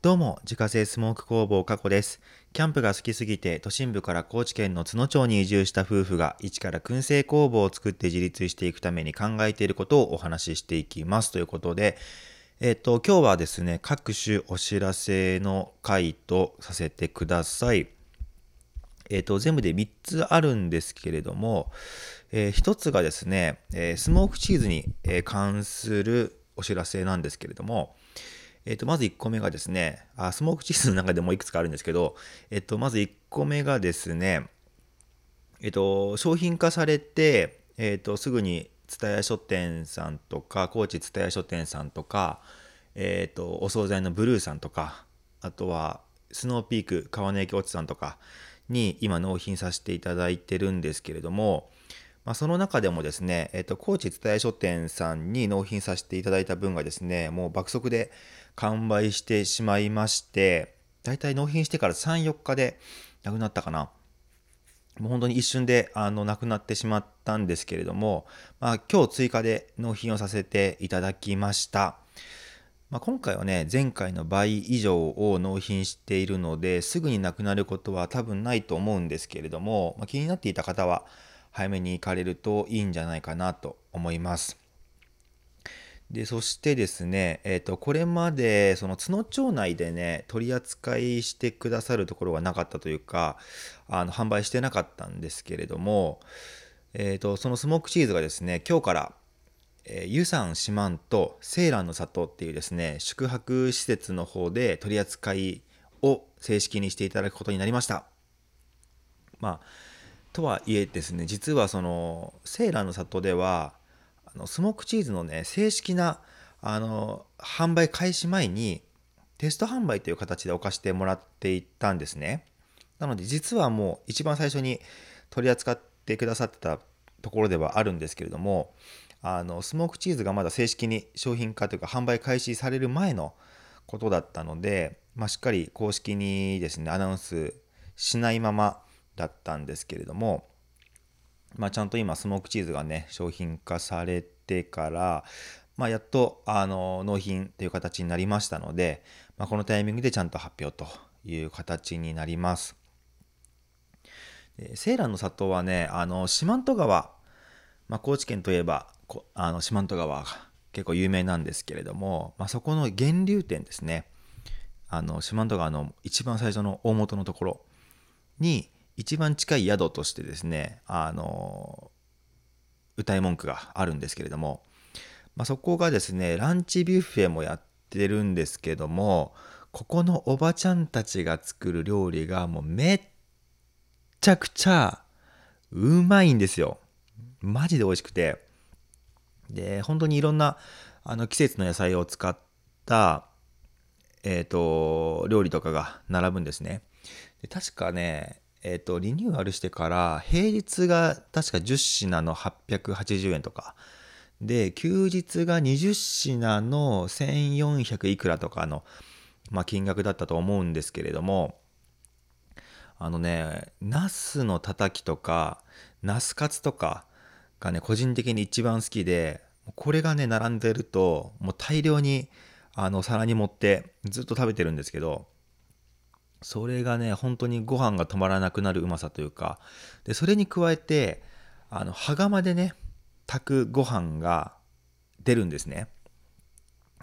どうも、自家製スモーク工房加古です。キャンプが好きすぎて、都心部から高知県の津野町に移住した夫婦が、一から燻製工房を作って自立していくために考えていることをお話ししていきます。ということで、えっと、今日はですね、各種お知らせの回とさせてください。えっと、全部で3つあるんですけれども、えー、1つがですね、えー、スモークチーズに関するお知らせなんですけれども、えっ、と、まず1個目がですね、あ、スモークチーズの中でもいくつかあるんですけど、えっ、と、まず1個目がですね、えっ、と、商品化されて、えっ、と、すぐに蔦屋書店さんとか、高知蔦屋書店さんとか、えっ、と、お惣菜のブルーさんとか、あとは、スノーピーク川根駅落ちさんとかに今納品させていただいてるんですけれども、まあ、その中でもですね、えっ、と、高知蔦屋書店さんに納品させていただいた分がですね、もう爆速で完売してしまいまして、だいたい納品してから3、4日でなくなったかな。もう本当に一瞬であのなくなってしまったんですけれども、まあ、今日追加で納品をさせていただきました。まあ、今回はね、前回の倍以上を納品しているので、すぐになくなることは多分ないと思うんですけれども、まあ、気になっていた方は早めに行かれるといいんじゃないかなと思います。で、そしてですね、えっ、ー、と、これまで、その角町内でね、取り扱いしてくださるところがなかったというか、あの、販売してなかったんですけれども、えっ、ー、と、そのスモークチーズがですね、今日から、え、湯山四万とセーランの里っていうですね、宿泊施設の方で取り扱いを正式にしていただくことになりました。まあ、とはいえですね、実はその、セーランの里では、のスモークチーズのね正式なあの販売開始前にテスト販売という形で置かせてもらっていたんですね。なので実はもう一番最初に取り扱ってくださってたところではあるんですけれどもあのスモークチーズがまだ正式に商品化というか販売開始される前のことだったので、まあ、しっかり公式にですねアナウンスしないままだったんですけれどもまあ、ちゃんと今スモークチーズがね商品化されててから、まあ、やっとあの納品という形になりましたので、まあ、このタイミングでちゃんと発表という形になります。でセーランの里はねあの四万十川、まあ、高知県といえばあの四万十川が結構有名なんですけれども、まあ、そこの源流点ですねあの四万十川の一番最初の大元のところに一番近い宿としてですね、あの、歌い文句があるんですけれども、まあ、そこがですね、ランチビュッフェもやってるんですけども、ここのおばちゃんたちが作る料理がもうめっちゃくちゃうまいんですよ。マジで美味しくて。で、本当にいろんなあの季節の野菜を使った、えっ、ー、と、料理とかが並ぶんですね。で確かね、えっ、ー、と、リニューアルしてから、平日が確か10品の880円とか、で、休日が20品の1400いくらとかの、まあ、金額だったと思うんですけれども、あのね、ナスのたたきとか、ナスカツとかがね、個人的に一番好きで、これがね、並んでると、もう大量に、あの、皿に盛ってずっと食べてるんですけど、それがね、本当にご飯が止まらなくなるうまさというか、で、それに加えて、あの、羽釜でね、炊くご飯が出るんですね。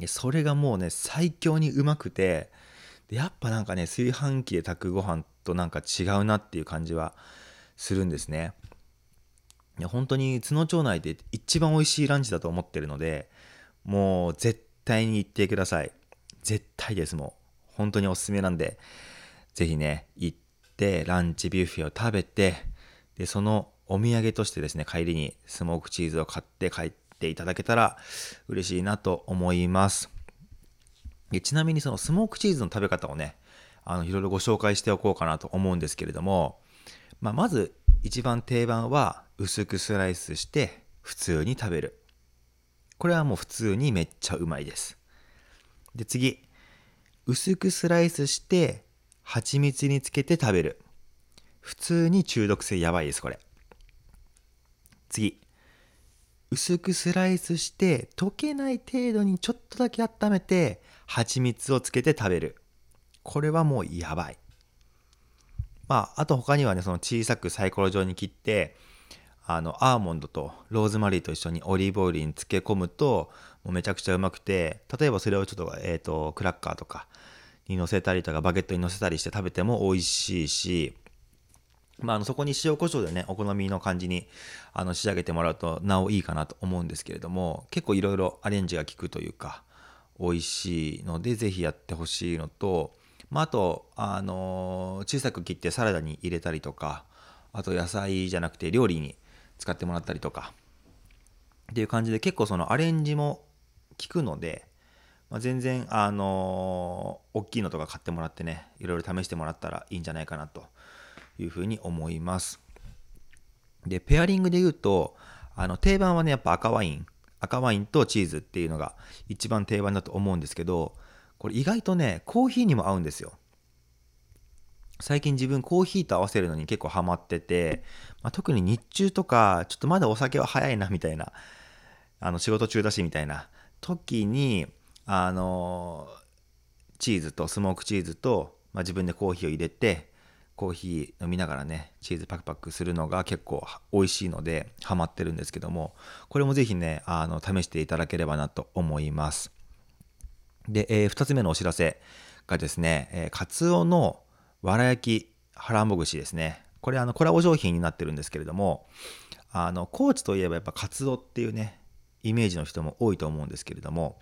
でそれがもうね、最強にうまくて、でやっぱなんかね、炊飯器で炊くご飯となんか違うなっていう感じはするんですね。い本当に津野町内で一番美味しいランチだと思ってるので、もう絶対に行ってください。絶対です、もう。本当におすすめなんで、ぜひね、行ってランチビュッフェを食べて、で、そのお土産としてですね、帰りにスモークチーズを買って帰っていただけたら嬉しいなと思います。でちなみにそのスモークチーズの食べ方をね、あの、いろいろご紹介しておこうかなと思うんですけれども、まあ、まず一番定番は薄くスライスして普通に食べる。これはもう普通にめっちゃうまいです。で、次。薄くスライスして蜂蜜につけて食べる。普通に中毒性やばいです、これ。次。薄くスライスして溶けない程度にちょっとだけ温めて蜂蜜をつけて食べる。これはもうやばい。まあ、あと他にはね、その小さくサイコロ状に切って、あの、アーモンドとローズマリーと一緒にオリーブオイルに漬け込むと、もうめちゃくちゃうまくて、例えばそれをちょっと、えっ、ー、と、クラッカーとかに乗せたりとか、バゲットに乗せたりして食べても美味しいし、まあ、あのそこに塩コショウでね、お好みの感じにあの仕上げてもらうとなおいいかなと思うんですけれども、結構いろいろアレンジが効くというか、美味しいので、ぜひやってほしいのと、まあ、あと、あの小さく切ってサラダに入れたりとか、あと野菜じゃなくて料理に使ってもらったりとか、っていう感じで結構そのアレンジも効くので、まあ、全然、あの大きいのとか買ってもらってね、いろいろ試してもらったらいいんじゃないかなというふうに思います。で、ペアリングで言うと、あの定番はね、やっぱ赤ワイン。赤ワインとチーズっていうのが一番定番だと思うんですけど、これ意外とね、コーヒーにも合うんですよ。最近自分コーヒーと合わせるのに結構ハマってて、まあ、特に日中とか、ちょっとまだお酒は早いなみたいな、あの仕事中だしみたいな時に、あのチーズとスモークチーズと、まあ、自分でコーヒーを入れて、コーヒー飲みながらねチーズパクパクするのが結構美味しいのでハマってるんですけどもこれもぜひねあの試していただければなと思います。で、えー、2つ目のお知らせがですね、えー、カツオのわら焼きハランボ串ですね。これあのコラボ商品になってるんですけれどもあの高知といえばやっぱカツオっていうねイメージの人も多いと思うんですけれども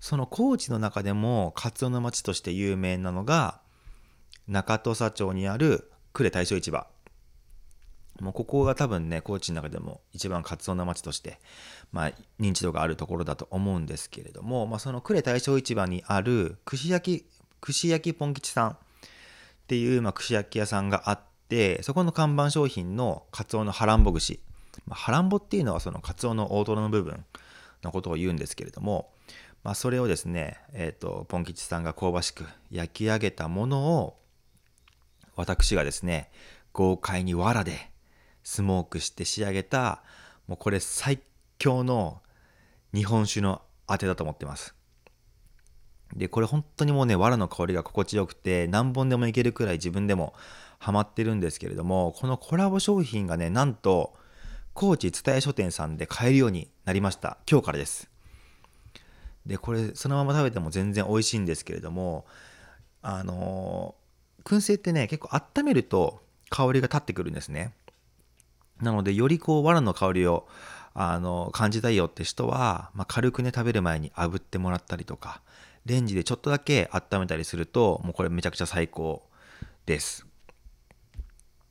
その高知の中でもカツオの町として有名なのが中土佐町にある呉大正市場。もうここが多分ね高知の中でも一番カツオの町として、まあ、認知度があるところだと思うんですけれども、まあ、その呉大正市場にある串焼き串焼きポン吉さんっていう、まあ、串焼き屋さんがあってそこの看板商品のカツオのハランボ串、まあ、ハランボっていうのはそのカツオの大トロの部分のことを言うんですけれども、まあ、それをですね、えーとポン吉さんが香ばしく焼き上げたものを私がですね、豪快に藁でスモークして仕上げた、もうこれ最強の日本酒のあてだと思ってます。で、これ本当にもうね、藁の香りが心地よくて、何本でもいけるくらい自分でもハマってるんですけれども、このコラボ商品がね、なんと、高知蔦屋書店さんで買えるようになりました。今日からです。で、これそのまま食べても全然美味しいんですけれども、あの燻製ってね、結構温めると香りが立ってくるんですね。なので、よりこう、藁の香りをあの感じたいよって人は、まあ、軽くね、食べる前に炙ってもらったりとか、レンジでちょっとだけ温めたりすると、もうこれめちゃくちゃ最高です。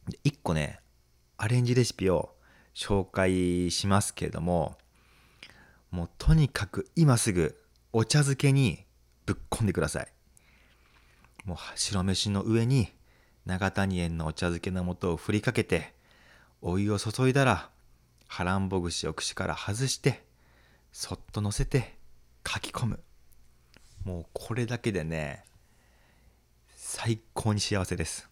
で1個ね、アレンジレシピを紹介しますけれども、もうとにかく今すぐお茶漬けにぶっこんでください。もう白飯の上に長谷園のお茶漬けの素を振りかけてお湯を注いだらハランボ串を串から外してそっと乗せてかき込むもうこれだけでね最高に幸せです、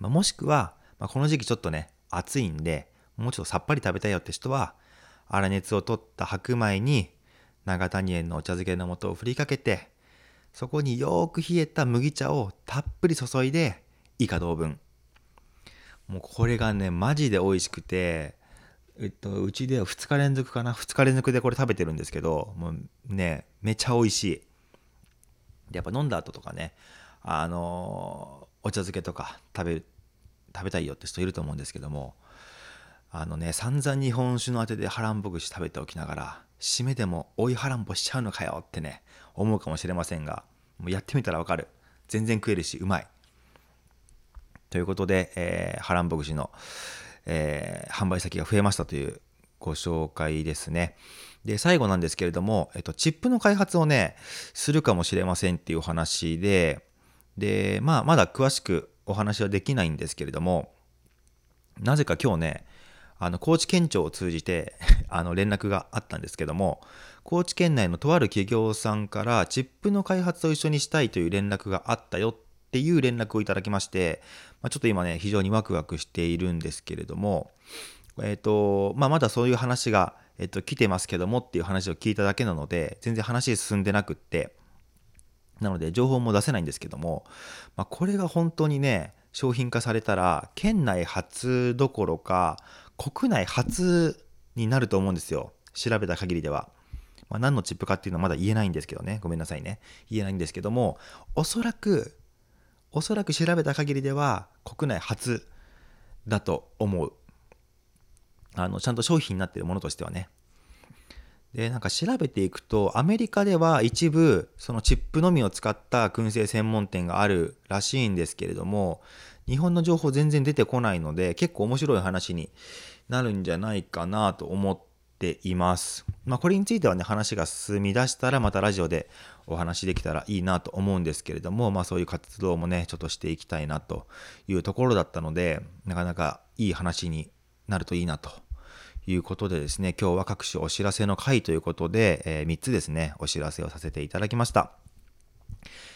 まあ、もしくは、まあ、この時期ちょっとね暑いんでもうちょっとさっぱり食べたいよって人は粗熱を取った白米に長谷園のお茶漬けの素を振りかけてそこによく冷えた麦茶をたっぷり注いで以下同分もうこれがねマジで美味しくてえっとうちでは2日連続かな？2日連続でこれ食べてるんですけどもうねめちゃ美味しい。やっぱ飲んだ後とかねあのお茶漬けとか食べ食べたいよって人いると思うんですけどもあのね散々日本酒のあてでハランボ串食べておきながら締めでも追いハランボしちゃうのかよってね思うかもしれませんが、もうやってみたらわかる。全然食えるし、うまい。ということで、えー、ハランボ串の、えー、販売先が増えましたというご紹介ですね。で、最後なんですけれども、えっと、チップの開発をね、するかもしれませんっていうお話で、で、まあ、まだ詳しくお話はできないんですけれども、なぜか今日ね、あの高知県庁を通じて あの連絡があったんですけども高知県内のとある企業さんからチップの開発を一緒にしたいという連絡があったよっていう連絡をいただきまして、まあ、ちょっと今ね非常にワクワクしているんですけれども、えーとまあ、まだそういう話が、えー、と来てますけどもっていう話を聞いただけなので全然話進んでなくってなので情報も出せないんですけども、まあ、これが本当にね商品化されたら県内初どころか国内初になると思うんですよ。調べた限りでは。まあ、何のチップかっていうのはまだ言えないんですけどね。ごめんなさいね。言えないんですけどもおそらくおそらく調べた限りでは国内初だと思う。あのちゃんと商品になっているものとしてはね。でなんか調べていくとアメリカでは一部そのチップのみを使った燻製専門店があるらしいんですけれども日本の情報全然出てこないので結構面白い話になるんじゃないかなと思っています。まあ、これについてはね話が進み出したらまたラジオでお話できたらいいなと思うんですけれども、まあ、そういう活動もねちょっとしていきたいなというところだったのでなかなかいい話になるといいなということでですね今日は各種お知らせの回ということで、えー、3つですねお知らせをさせていただきました。